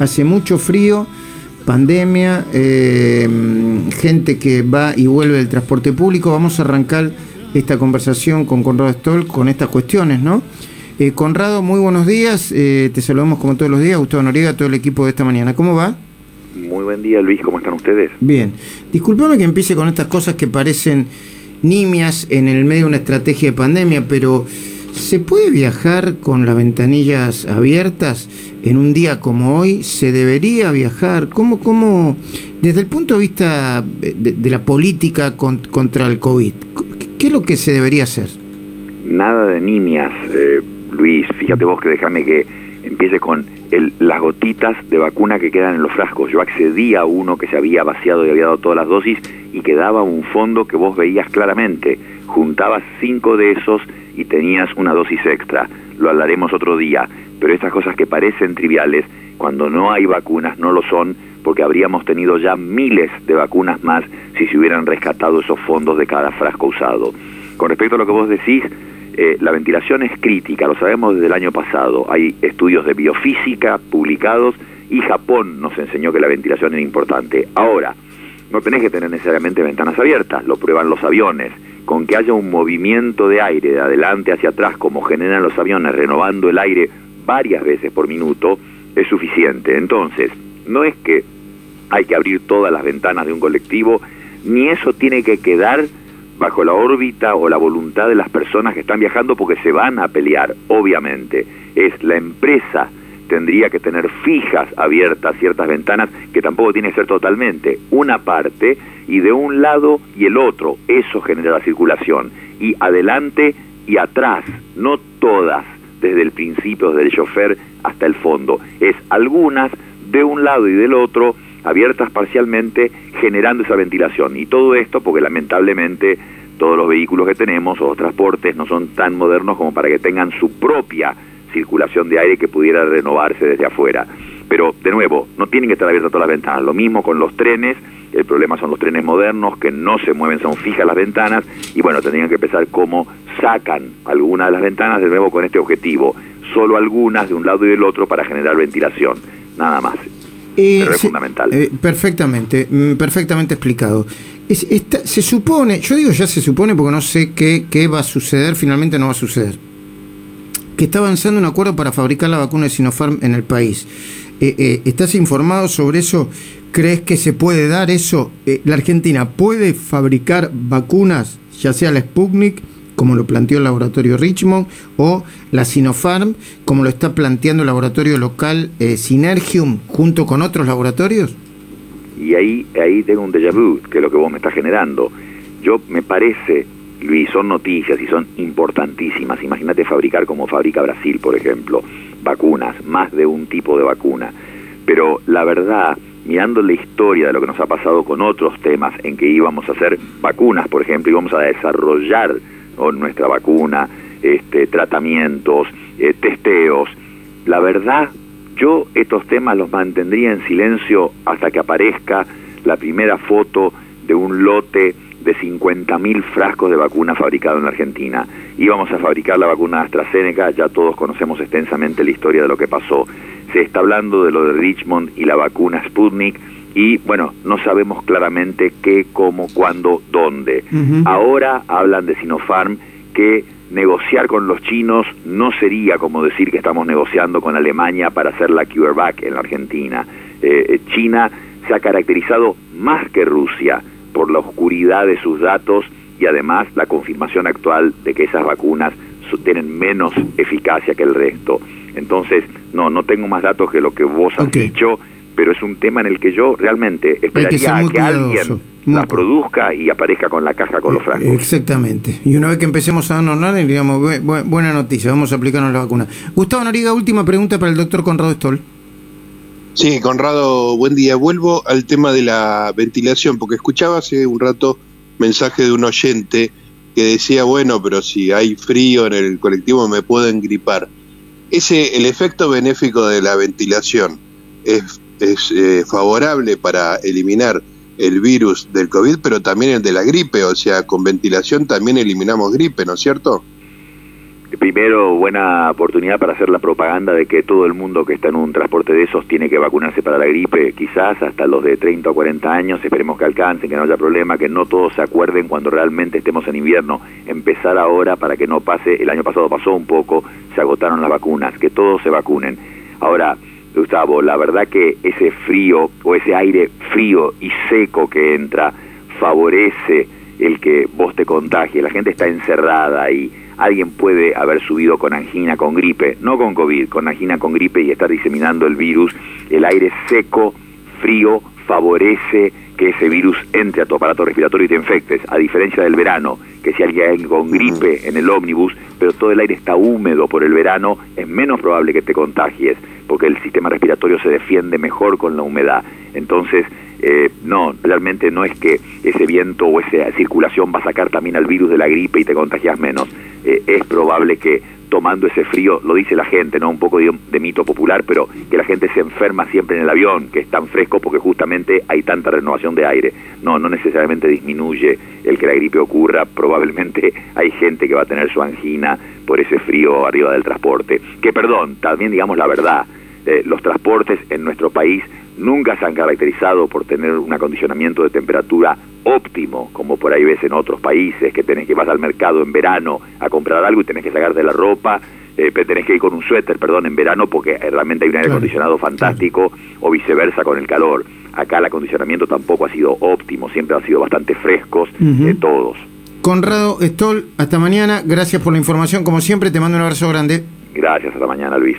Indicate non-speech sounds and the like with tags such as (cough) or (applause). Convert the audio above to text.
hace mucho frío, pandemia, eh, gente que va y vuelve del transporte público. Vamos a arrancar esta conversación con Conrado Stoll con estas cuestiones, ¿no? Eh, Conrado, muy buenos días. Eh, te saludamos como todos los días. Gustavo Noriega, todo el equipo de esta mañana. ¿Cómo va? Muy buen día, Luis. ¿Cómo están ustedes? Bien. Disculpame que empiece con estas cosas que parecen nimias en el medio de una estrategia de pandemia, pero ¿se puede viajar con las ventanillas abiertas en un día como hoy? ¿Se debería viajar? ¿Cómo, cómo desde el punto de vista de, la política contra el COVID, qué es lo que se debería hacer? Nada de nimias, eh, Luis. Fíjate vos que déjame que empiece con el, las gotitas de vacuna que quedan en los frascos. Yo accedí a uno que se había vaciado y había dado todas las dosis y quedaba un fondo que vos veías claramente. Juntabas cinco de esos y tenías una dosis extra. Lo hablaremos otro día. Pero estas cosas que parecen triviales, cuando no hay vacunas, no lo son, porque habríamos tenido ya miles de vacunas más si se hubieran rescatado esos fondos de cada frasco usado. Con respecto a lo que vos decís, eh, la ventilación es crítica, lo sabemos desde el año pasado. Hay estudios de biofísica publicados y Japón nos enseñó que la ventilación era importante. Ahora, no tenés que tener necesariamente ventanas abiertas, lo prueban los aviones. Con que haya un movimiento de aire de adelante hacia atrás, como generan los aviones, renovando el aire varias veces por minuto, es suficiente. Entonces, no es que hay que abrir todas las ventanas de un colectivo, ni eso tiene que quedar bajo la órbita o la voluntad de las personas que están viajando porque se van a pelear, obviamente. Es la empresa tendría que tener fijas abiertas ciertas ventanas que tampoco tiene que ser totalmente una parte y de un lado y el otro. Eso genera la circulación. Y adelante y atrás no todas desde el principio del chofer hasta el fondo. Es algunas de un lado y del otro abiertas parcialmente, generando esa ventilación. Y todo esto porque lamentablemente todos los vehículos que tenemos o los transportes no son tan modernos como para que tengan su propia circulación de aire que pudiera renovarse desde afuera. Pero, de nuevo, no tienen que estar abiertas todas las ventanas. Lo mismo con los trenes, el problema son los trenes modernos que no se mueven, son fijas las ventanas, y bueno, tendrían que empezar cómo sacan algunas de las ventanas de nuevo con este objetivo. Solo algunas de un lado y del otro para generar ventilación. Nada más. Eh, es fundamental. Eh, perfectamente, mm, perfectamente explicado. se supone, yo digo ya se supone porque no sé qué, qué va a suceder, finalmente no va a suceder, que está avanzando un acuerdo para fabricar la vacuna de Sinopharm en el país. Eh, ¿Estás informado sobre eso? ¿Crees que se puede dar eso? ¿La Argentina puede fabricar vacunas, ya sea la Sputnik, como lo planteó el laboratorio Richmond, o la Sinopharm, como lo está planteando el laboratorio local eh, Synergium, junto con otros laboratorios? Y ahí, ahí tengo un déjà vu, que es lo que vos me estás generando. Yo me parece, Luis, son noticias y son importantísimas. Imagínate fabricar como fabrica Brasil, por ejemplo, vacunas, más de un tipo de vacuna. Pero la verdad, mirando la historia de lo que nos ha pasado con otros temas en que íbamos a hacer vacunas, por ejemplo, íbamos a desarrollar o nuestra vacuna, este, tratamientos, eh, testeos. La verdad, yo estos temas los mantendría en silencio hasta que aparezca la primera foto de un lote de 50.000 frascos de vacuna fabricado en la Argentina. Íbamos a fabricar la vacuna AstraZeneca, ya todos conocemos extensamente la historia de lo que pasó. Se está hablando de lo de Richmond y la vacuna Sputnik, y bueno, no sabemos claramente qué, cómo, cuándo, dónde. Ahora hablan de Sinopharm que negociar con los chinos no sería como decir que estamos negociando con Alemania para hacer la CureVac en la Argentina. Eh, eh, China se ha caracterizado más que Rusia por la oscuridad de sus datos y además la confirmación actual de que esas vacunas tienen menos eficacia que el resto. Entonces, no, no tengo más datos que lo que vos has dicho pero es un tema en el que yo realmente esperaría que, alguien la produzca y aparezca con la caja con los frascos. Exactamente. Y una vez que empecemos a normal, digamos, buena noticia, vamos a aplicarnos la vacuna. Gustavo Noriga, última pregunta para el doctor Conrado Stoll. Sí, Conrado, buen día. Vuelvo al tema de la ventilación, porque escuchaba hace un rato mensaje de un oyente que decía, bueno, pero si hay frío en el colectivo me puedo engripar. Ese, el efecto benéfico de la ventilación es es eh, favorable para eliminar el virus del COVID, pero también el de la gripe, o sea, con ventilación también eliminamos gripe, ¿no es cierto? Primero, buena oportunidad para hacer la propaganda de que todo el mundo que está en un transporte de esos tiene que vacunarse para la gripe, quizás hasta los de 30 o 40 años, esperemos que alcancen, que no haya problema, que no todos se acuerden cuando realmente estemos en invierno, empezar ahora para que no pase, el año pasado pasó un poco, se agotaron las vacunas, que todos se vacunen. Ahora, Gustavo, la verdad que ese frío o ese aire frío y seco que entra favorece el que vos te contagies, la gente está encerrada y alguien puede haber subido con angina, con gripe, no con COVID, con angina, con gripe y estar diseminando el virus. El aire seco, frío, favorece que ese virus entre a tu aparato respiratorio y te infectes, a diferencia del verano, que si alguien con gripe en el ómnibus, pero todo el aire está húmedo por el verano, es menos probable que te contagies, porque el sistema respiratorio se defiende mejor con la humedad. Entonces, eh, no, realmente no es que ese viento o esa circulación va a sacar también al virus de la gripe y te contagias menos. Eh, es probable que tomando ese frío, lo dice la gente, ¿no? Un poco de, mito popular, pero que la gente se enferma siempre en el avión, que es tan fresco porque justamente hay tanta renovación de aire. No, no necesariamente disminuye el que la gripe ocurra, probablemente (laughs) hay gente que va a tener su angina por ese frío arriba del transporte. Que perdón, también digamos la verdad, eh, los transportes en nuestro país nunca se han caracterizado por tener un acondicionamiento de temperatura óptimo, como por ahí ves en otros países, que tenés que vas al mercado en verano a comprar algo y tenés que sacarte la ropa, eh, tenés que ir con un suéter, perdón, en verano porque realmente hay un aire acondicionado fantástico o viceversa con el calor. Acá el acondicionamiento tampoco ha sido óptimo, siempre han sido bastante frescos de todos. Conrado Stoll, hasta mañana, gracias por la información, como siempre te mando un abrazo grande. Gracias, hasta mañana Luis.